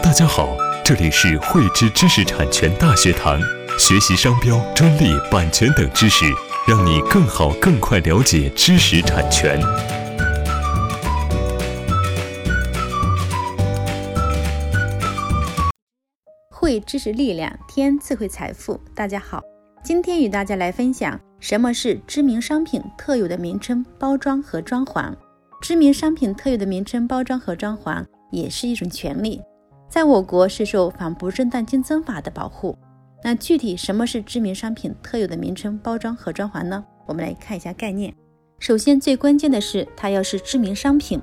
大家好，这里是汇知知识产权大学堂，学习商标、专利、版权等知识，让你更好、更快了解知识产权。汇知识力量，添智慧财富。大家好，今天与大家来分享什么是知名商品特有的名称、包装和装潢。知名商品特有的名称、包装和装潢也是一种权利，在我国是受反不正当竞争法的保护。那具体什么是知名商品特有的名称、包装和装潢呢？我们来看一下概念。首先，最关键的是它要是知名商品。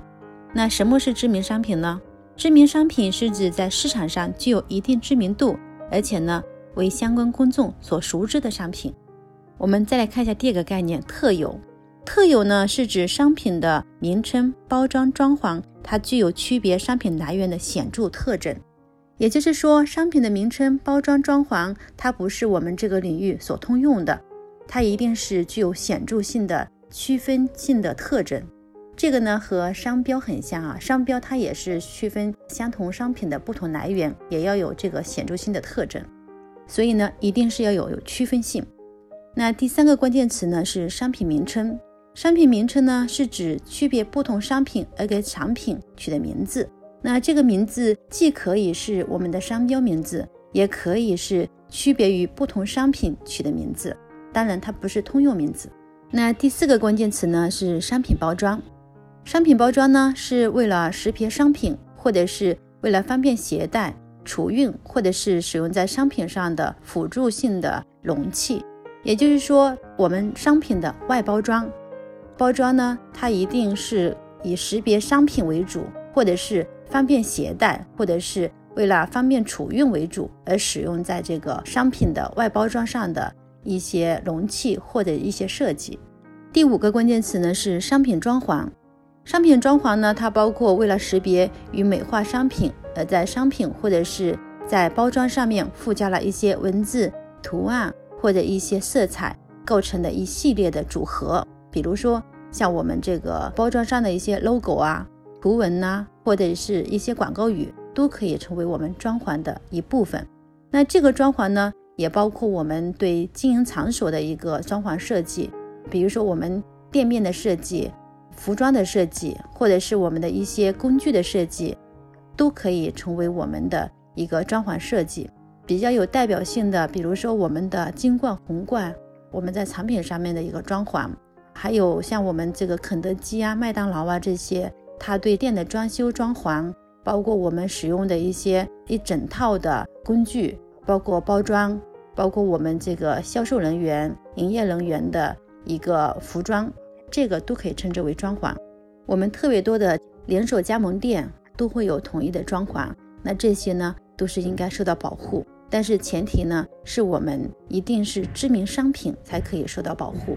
那什么是知名商品呢？知名商品是指在市场上具有一定知名度，而且呢为相关公众所熟知的商品。我们再来看一下第二个概念：特有。特有呢，是指商品的名称、包装、装潢，它具有区别商品来源的显著特征。也就是说，商品的名称、包装、装潢，它不是我们这个领域所通用的，它一定是具有显著性的区分性的特征。这个呢，和商标很像啊，商标它也是区分相同商品的不同来源，也要有这个显著性的特征。所以呢，一定是要有有区分性。那第三个关键词呢，是商品名称。商品名称呢，是指区别不同商品而给产品取的名字。那这个名字既可以是我们的商标名字，也可以是区别于不同商品取的名字。当然，它不是通用名字。那第四个关键词呢，是商品包装。商品包装呢，是为了识别商品，或者是为了方便携带、储运，或者是使用在商品上的辅助性的容器。也就是说，我们商品的外包装。包装呢，它一定是以识别商品为主，或者是方便携带，或者是为了方便储运为主而使用在这个商品的外包装上的一些容器或者一些设计。第五个关键词呢是商品装潢。商品装潢呢，它包括为了识别与美化商品而在商品或者是在包装上面附加了一些文字、图案或者一些色彩构成的一系列的组合。比如说，像我们这个包装上的一些 logo 啊、图文呐，或者是一些广告语，都可以成为我们装潢的一部分。那这个装潢呢，也包括我们对经营场所的一个装潢设计，比如说我们店面的设计、服装的设计，或者是我们的一些工具的设计，都可以成为我们的一个装潢设计。比较有代表性的，比如说我们的金冠、红冠，我们在产品上面的一个装潢。还有像我们这个肯德基啊、麦当劳啊这些，它对店的装修装潢，包括我们使用的一些一整套的工具，包括包装，包括我们这个销售人员、营业人员的一个服装，这个都可以称之为装潢。我们特别多的连锁加盟店都会有统一的装潢，那这些呢都是应该受到保护，但是前提呢是我们一定是知名商品才可以受到保护。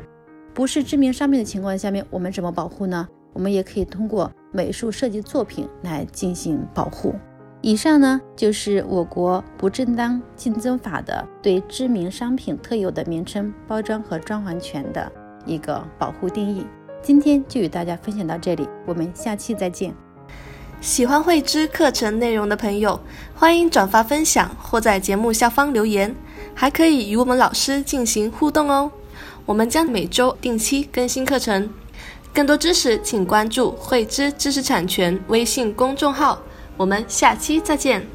不是知名商品的情况下面，我们怎么保护呢？我们也可以通过美术设计作品来进行保护。以上呢就是我国不正当竞争法的对知名商品特有的名称、包装和装潢权的一个保护定义。今天就与大家分享到这里，我们下期再见。喜欢慧知课程内容的朋友，欢迎转发分享或在节目下方留言，还可以与我们老师进行互动哦。我们将每周定期更新课程，更多知识请关注“汇知知识产权”微信公众号。我们下期再见。